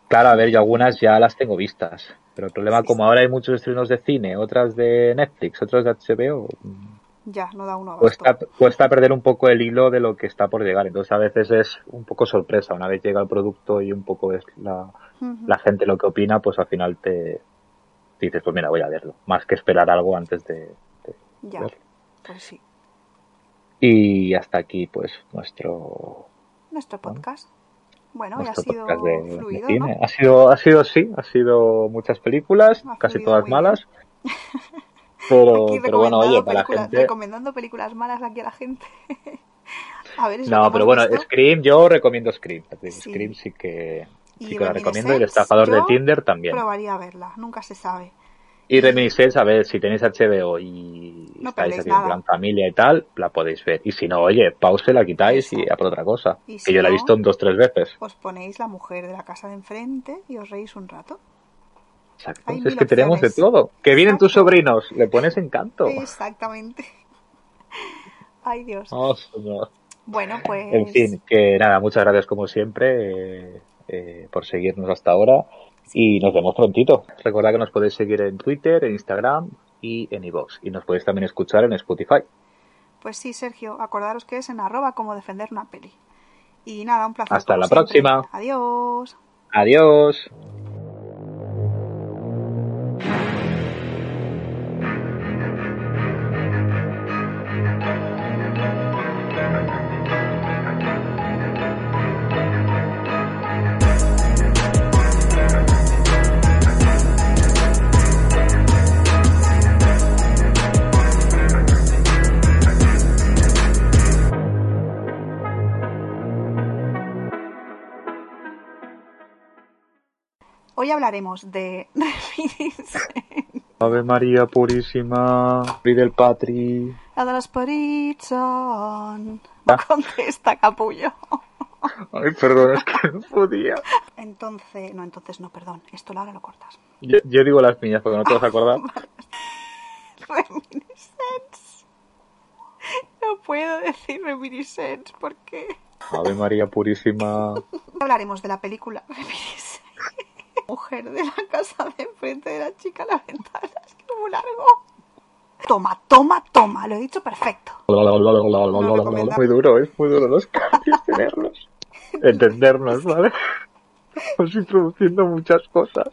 Claro, a ver, yo algunas ya las tengo vistas, pero el problema, Sí, como sí. ahora hay muchos estrenos de cine, otras de Netflix, otras de HBO, Ya, no da uno abasto. cuesta, cuesta perder un poco el hilo de lo que está por llegar. Entonces, a veces es un poco sorpresa. Una vez llega el producto y un poco es la, gente lo que opina, pues al final te dices, pues mira, voy a verlo, más que esperar algo antes de, de Ya, verlo. pues sí. Y hasta aquí, pues, nuestro, Nuestro podcast. Bueno, ya ha sido de, de fluido, cine. ¿no? Ha sido, ha sido, sí, ha sido muchas películas, Ha casi todas malas. <laughs> Pero, Aquí pero bueno, oye, para la películas- gente. recomendando películas malas aquí a la gente. <laughs> a ver, No, pero bueno, visto. Scream, yo recomiendo Scream. Sí. Scream sí que, Y sí que la recomiendo. Y el estafador de Tinder también. Probaría a verla, nunca se sabe. Y Reminiscence, a ver, si tenéis HBO y No estáis así nada. en plan familia y tal, la podéis ver. Y si no, oye, pause, la quitáis y a por otra cosa. Y que si yo la he visto dos, tres veces. Os ponéis la mujer de la casa de enfrente y os reís un rato. Exacto. Hay Es que tenemos de todo. Que vienen tus sobrinos, le pones encanto. Exactamente. <laughs> Ay, Dios. Oh. Bueno, pues. En fin, que nada, muchas gracias como siempre eh, eh, por seguirnos hasta ahora y nos vemos prontito. Recordad que nos podéis seguir en Twitter, en Instagram y en iVoox. Y nos podéis también escuchar en Spotify. Pues sí, Sergio, acordaros que es en arroba como defender una peli. Y nada, un placer. Hasta la siempre. próxima. Adiós. Adiós. Hoy hablaremos de. Ave María Purísima, del Patri. La de los contesta, capullo. Ay, perdón, es que no podía. Entonces, no, entonces no, perdón. Esto ahora lo cortas. Yo, yo digo las piñas porque no te vas a acordar. <laughs> Reminiscence. No puedo decir Reminiscence porque Ave María Purísima. hablaremos de la película Reminiscence. Mujer de la casa de enfrente de la chica a la ventana. Es que es muy largo. Toma, toma, toma. Lo he dicho perfecto. Muy duro, es muy duro los cambios tenerlos. Entendernos, ¿vale? Estamos introduciendo muchas cosas.